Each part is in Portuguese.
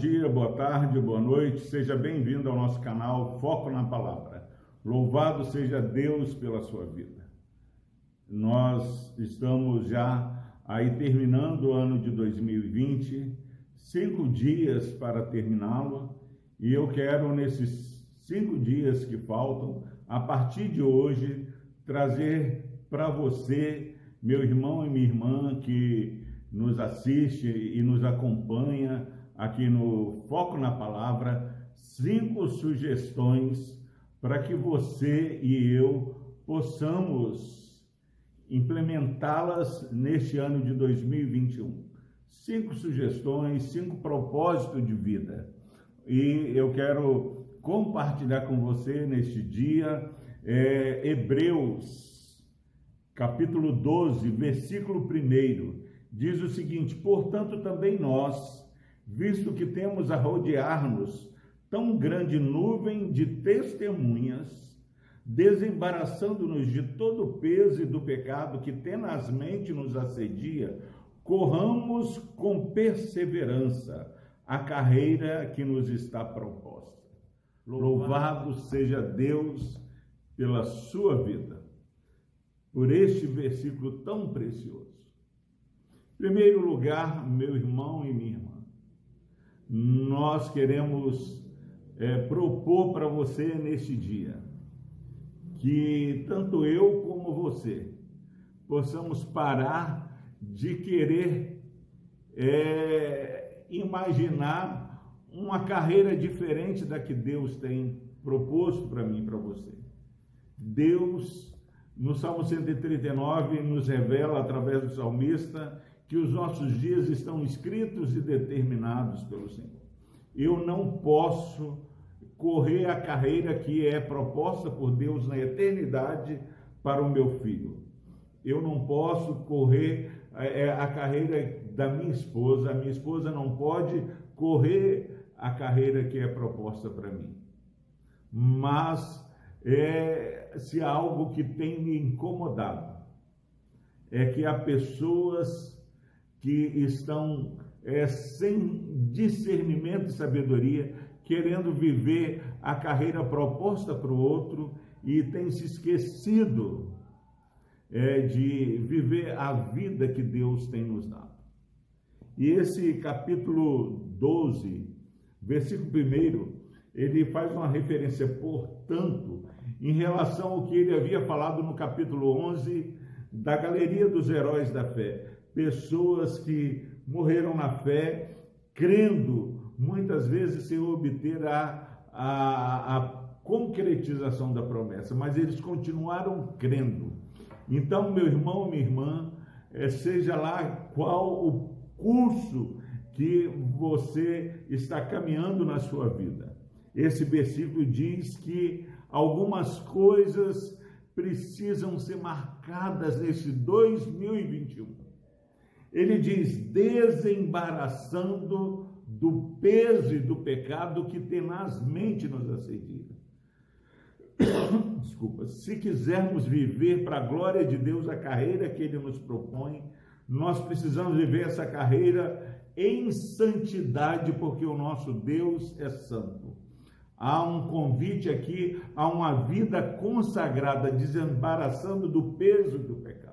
dia, boa tarde, boa noite. Seja bem-vindo ao nosso canal Foco na Palavra. Louvado seja Deus pela sua vida. Nós estamos já aí terminando o ano de 2020, cinco dias para terminá-lo, e eu quero, nesses cinco dias que faltam, a partir de hoje, trazer para você, meu irmão e minha irmã que nos assiste e nos acompanha aqui no Foco na Palavra, cinco sugestões para que você e eu possamos implementá-las neste ano de 2021. Cinco sugestões, cinco propósitos de vida. E eu quero compartilhar com você neste dia é, Hebreus, capítulo 12, versículo 1 diz o seguinte: Portanto, também nós, visto que temos a rodear-nos tão grande nuvem de testemunhas, desembaraçando-nos de todo o peso e do pecado que tenazmente nos assedia, corramos com perseverança a carreira que nos está proposta. Louvado seja Deus pela sua vida, por este versículo tão precioso. Primeiro lugar, meu irmão e minha irmã, nós queremos é, propor para você neste dia que tanto eu como você possamos parar de querer é, imaginar uma carreira diferente da que Deus tem proposto para mim e para você. Deus, no Salmo 139, nos revela através do salmista que os nossos dias estão escritos e determinados pelo Senhor. Eu não posso correr a carreira que é proposta por Deus na eternidade para o meu filho. Eu não posso correr é, é, a carreira da minha esposa, a minha esposa não pode correr a carreira que é proposta para mim. Mas é, se há algo que tem me incomodado, é que há pessoas que estão é, sem discernimento e sabedoria, querendo viver a carreira proposta para o outro e tem se esquecido é, de viver a vida que Deus tem nos dado. E esse capítulo 12, versículo 1, ele faz uma referência, portanto, em relação ao que ele havia falado no capítulo 11 da galeria dos heróis da fé pessoas que morreram na fé, crendo, muitas vezes sem obter a, a, a concretização da promessa, mas eles continuaram crendo. Então, meu irmão, minha irmã, é, seja lá qual o curso que você está caminhando na sua vida. Esse versículo diz que algumas coisas precisam ser marcadas nesse 2021 ele diz: desembaraçando do peso e do pecado que tenazmente nos assedia. Desculpa, se quisermos viver para a glória de Deus a carreira que Ele nos propõe, nós precisamos viver essa carreira em santidade, porque o nosso Deus é santo. Há um convite aqui a uma vida consagrada, desembaraçando do peso do pecado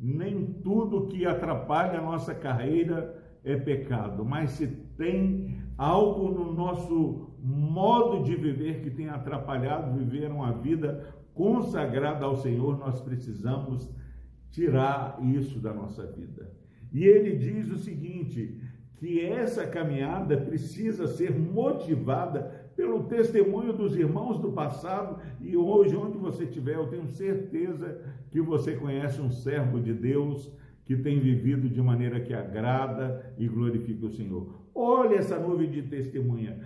nem tudo que atrapalha a nossa carreira é pecado, mas se tem algo no nosso modo de viver que tem atrapalhado viver uma vida consagrada ao Senhor, nós precisamos tirar isso da nossa vida. E ele diz o seguinte: que essa caminhada precisa ser motivada pelo testemunho dos irmãos do passado e hoje, onde você estiver, eu tenho certeza que você conhece um servo de Deus que tem vivido de maneira que agrada e glorifica o Senhor. Olha essa nuvem de testemunha.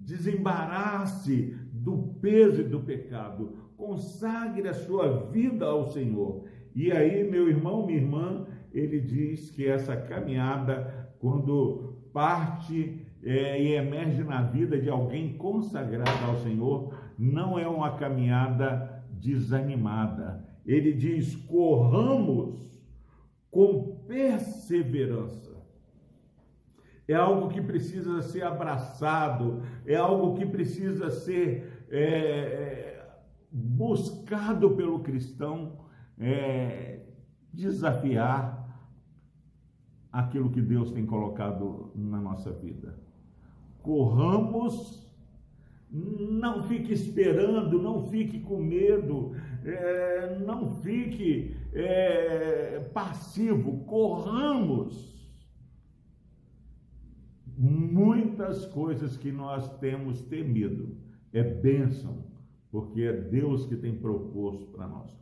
Desembarace do peso e do pecado. Consagre a sua vida ao Senhor. E aí, meu irmão, minha irmã, ele diz que essa caminhada, quando parte é, e emerge na vida de alguém consagrado ao Senhor, não é uma caminhada desanimada. Ele diz: corramos com perseverança. é algo que precisa ser abraçado, é algo que precisa ser é, é buscado pelo cristão, é, desafiar aquilo que Deus tem colocado na nossa vida. Corramos não fique esperando, não fique com medo, é, não fique é, passivo, corramos. Muitas coisas que nós temos temido é bênção, porque é Deus que tem proposto para nós.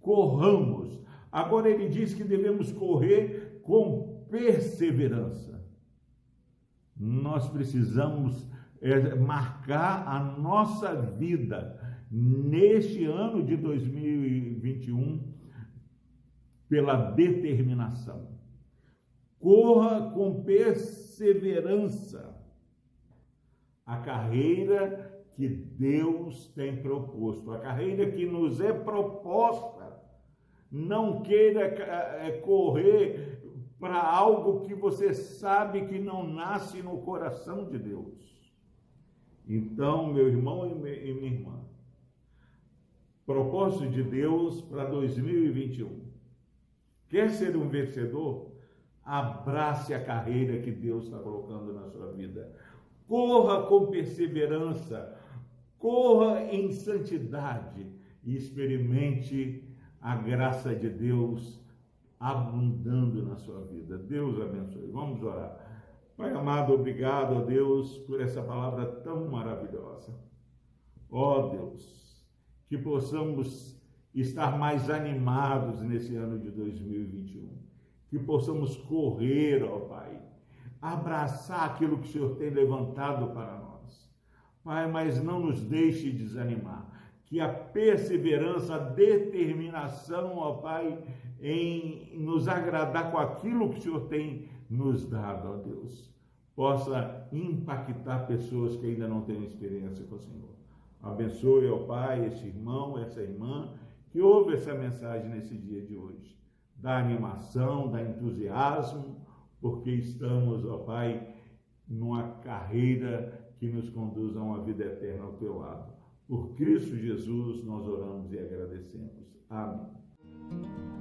Corramos. Agora ele diz que devemos correr com perseverança. Nós precisamos é, marcar a nossa vida neste ano de 2021 pela determinação. Corra com perseverança a carreira que Deus tem proposto, a carreira que nos é proposta. Não queira é, correr para algo que você sabe que não nasce no coração de Deus. Então, meu irmão e minha irmã, propósito de Deus para 2021. Quer ser um vencedor? Abrace a carreira que Deus está colocando na sua vida. Corra com perseverança, corra em santidade e experimente a graça de Deus abundando na sua vida. Deus abençoe. Vamos orar. Pai amado, obrigado a Deus por essa palavra tão maravilhosa. Ó oh, Deus, que possamos estar mais animados nesse ano de 2021. Que possamos correr, ó oh Pai, abraçar aquilo que o Senhor tem levantado para nós. Pai, mas não nos deixe desanimar. Que a perseverança, a determinação, ó Pai, em nos agradar com aquilo que o Senhor tem nos dado, ó Deus, possa impactar pessoas que ainda não têm experiência com o Senhor. Abençoe, ó Pai, esse irmão, essa irmã que ouve essa mensagem nesse dia de hoje. Da animação, da entusiasmo, porque estamos, ó Pai, numa carreira que nos conduz a uma vida eterna ao teu lado. Por Cristo Jesus nós oramos e agradecemos. Amém.